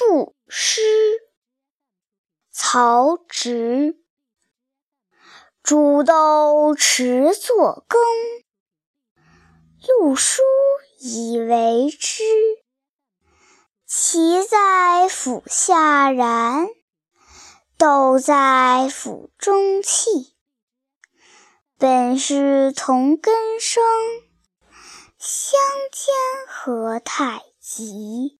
赋诗曹植煮豆持作羹漉菽以为汁萁在釜下燃豆在釜中泣本是同根生相煎何太急